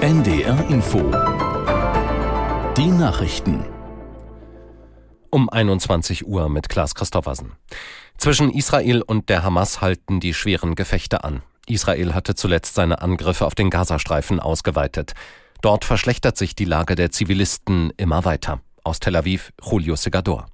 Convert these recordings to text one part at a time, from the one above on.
NDR Info. Die Nachrichten. Um 21 Uhr mit Klaas Christoffersen. Zwischen Israel und der Hamas halten die schweren Gefechte an. Israel hatte zuletzt seine Angriffe auf den Gazastreifen ausgeweitet. Dort verschlechtert sich die Lage der Zivilisten immer weiter. Aus Tel Aviv, Julio Segador.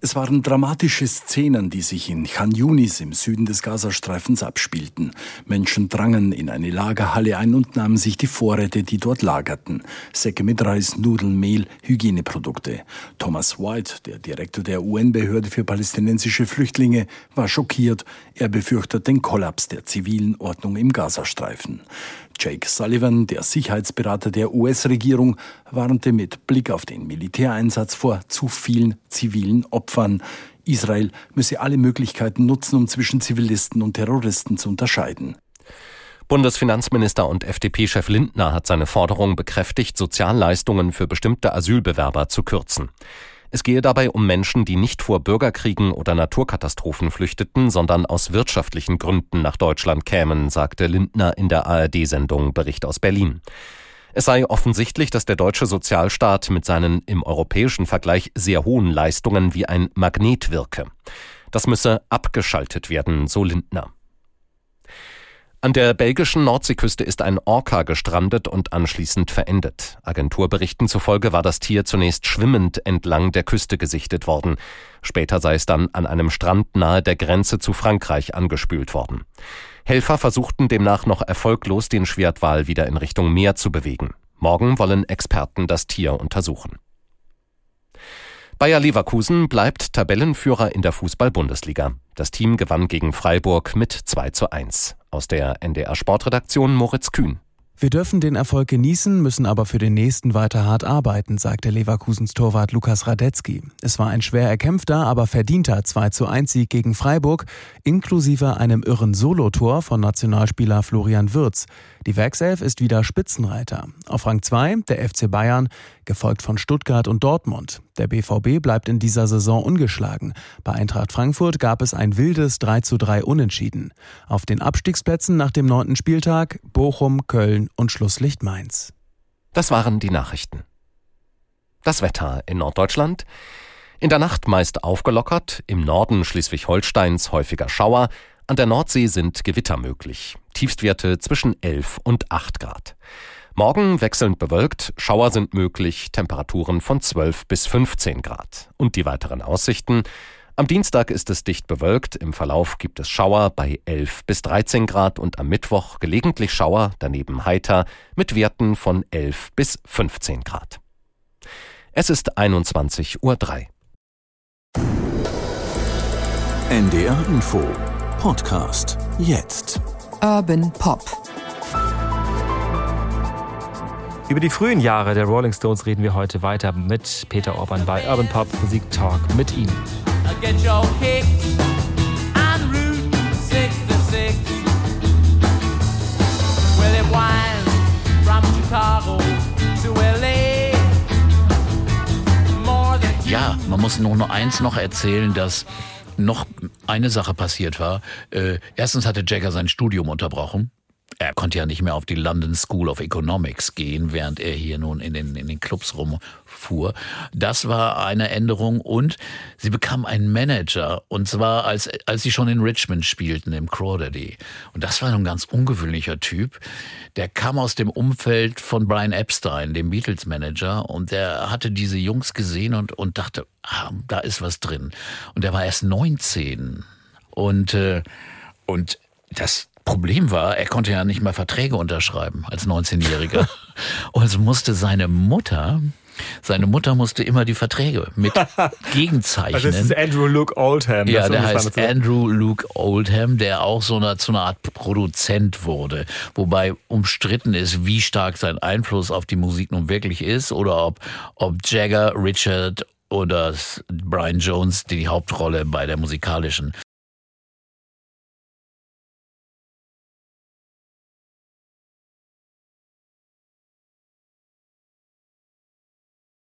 Es waren dramatische Szenen, die sich in Khan Yunis im Süden des Gazastreifens abspielten. Menschen drangen in eine Lagerhalle ein und nahmen sich die Vorräte, die dort lagerten. Säcke mit Reis, Nudeln, Mehl, Hygieneprodukte. Thomas White, der Direktor der UN-Behörde für palästinensische Flüchtlinge, war schockiert. Er befürchtet den Kollaps der zivilen Ordnung im Gazastreifen. Jake Sullivan, der Sicherheitsberater der US-Regierung, warnte mit Blick auf den Militäreinsatz vor zu vielen zivilen Opfern. Israel müsse alle Möglichkeiten nutzen, um zwischen Zivilisten und Terroristen zu unterscheiden. Bundesfinanzminister und FDP-Chef Lindner hat seine Forderung bekräftigt, Sozialleistungen für bestimmte Asylbewerber zu kürzen. Es gehe dabei um Menschen, die nicht vor Bürgerkriegen oder Naturkatastrophen flüchteten, sondern aus wirtschaftlichen Gründen nach Deutschland kämen, sagte Lindner in der ARD-Sendung Bericht aus Berlin. Es sei offensichtlich, dass der deutsche Sozialstaat mit seinen im europäischen Vergleich sehr hohen Leistungen wie ein Magnet wirke. Das müsse abgeschaltet werden, so Lindner. An der belgischen Nordseeküste ist ein Orca gestrandet und anschließend verendet. Agenturberichten zufolge war das Tier zunächst schwimmend entlang der Küste gesichtet worden. Später sei es dann an einem Strand nahe der Grenze zu Frankreich angespült worden. Helfer versuchten demnach noch erfolglos den Schwertwal wieder in Richtung Meer zu bewegen. Morgen wollen Experten das Tier untersuchen. Bayer Leverkusen bleibt Tabellenführer in der Fußball-Bundesliga. Das Team gewann gegen Freiburg mit 2 zu 1. Aus der NDR Sportredaktion Moritz Kühn. Wir dürfen den Erfolg genießen, müssen aber für den nächsten weiter hart arbeiten, sagte Leverkusens Torwart Lukas Radetzky. Es war ein schwer erkämpfter, aber verdienter 2 zu 1 Sieg gegen Freiburg, inklusive einem irren Solotor von Nationalspieler Florian Würz. Die Werkself ist wieder Spitzenreiter. Auf Rang 2 der FC Bayern, gefolgt von Stuttgart und Dortmund. Der BVB bleibt in dieser Saison ungeschlagen. Bei Eintracht Frankfurt gab es ein wildes 3 zu 3 Unentschieden. Auf den Abstiegsplätzen nach dem neunten Spieltag Bochum, Köln und Schlusslicht Mainz. Das waren die Nachrichten. Das Wetter in Norddeutschland. In der Nacht meist aufgelockert, im Norden Schleswig-Holsteins häufiger Schauer, an der Nordsee sind Gewitter möglich. Tiefstwerte zwischen 11 und 8 Grad. Morgen wechselnd bewölkt, Schauer sind möglich, Temperaturen von 12 bis 15 Grad. Und die weiteren Aussichten. Am Dienstag ist es dicht bewölkt, im Verlauf gibt es Schauer bei 11 bis 13 Grad und am Mittwoch gelegentlich Schauer, daneben heiter, mit Werten von 11 bis 15 Grad. Es ist 21.03 Uhr. NDR Info Podcast jetzt. Urban Pop. Über die frühen Jahre der Rolling Stones reden wir heute weiter mit Peter Orban bei Urban Pop Musik Talk mit ihm. Ja, man muss nur noch eins noch erzählen, dass noch eine Sache passiert war. Äh, erstens hatte Jagger sein Studium unterbrochen. Er konnte ja nicht mehr auf die London School of Economics gehen, während er hier nun in den, in den Clubs rumfuhr. Das war eine Änderung und sie bekam einen Manager und zwar als, als sie schon in Richmond spielten im Crawdaddy. Und das war ein ganz ungewöhnlicher Typ. Der kam aus dem Umfeld von Brian Epstein, dem Beatles Manager und der hatte diese Jungs gesehen und, und dachte, ah, da ist was drin. Und er war erst 19 und, äh, und das, Problem war, er konnte ja nicht mal Verträge unterschreiben als 19-Jähriger. Und also musste seine Mutter seine Mutter musste immer die Verträge mit gegenzeichnen. Also das ist Andrew Luke Oldham. Ja, der heißt Andrew Luke Oldham, der auch so eine, zu einer Art Produzent wurde. Wobei umstritten ist, wie stark sein Einfluss auf die Musik nun wirklich ist oder ob, ob Jagger, Richard oder Brian Jones die Hauptrolle bei der musikalischen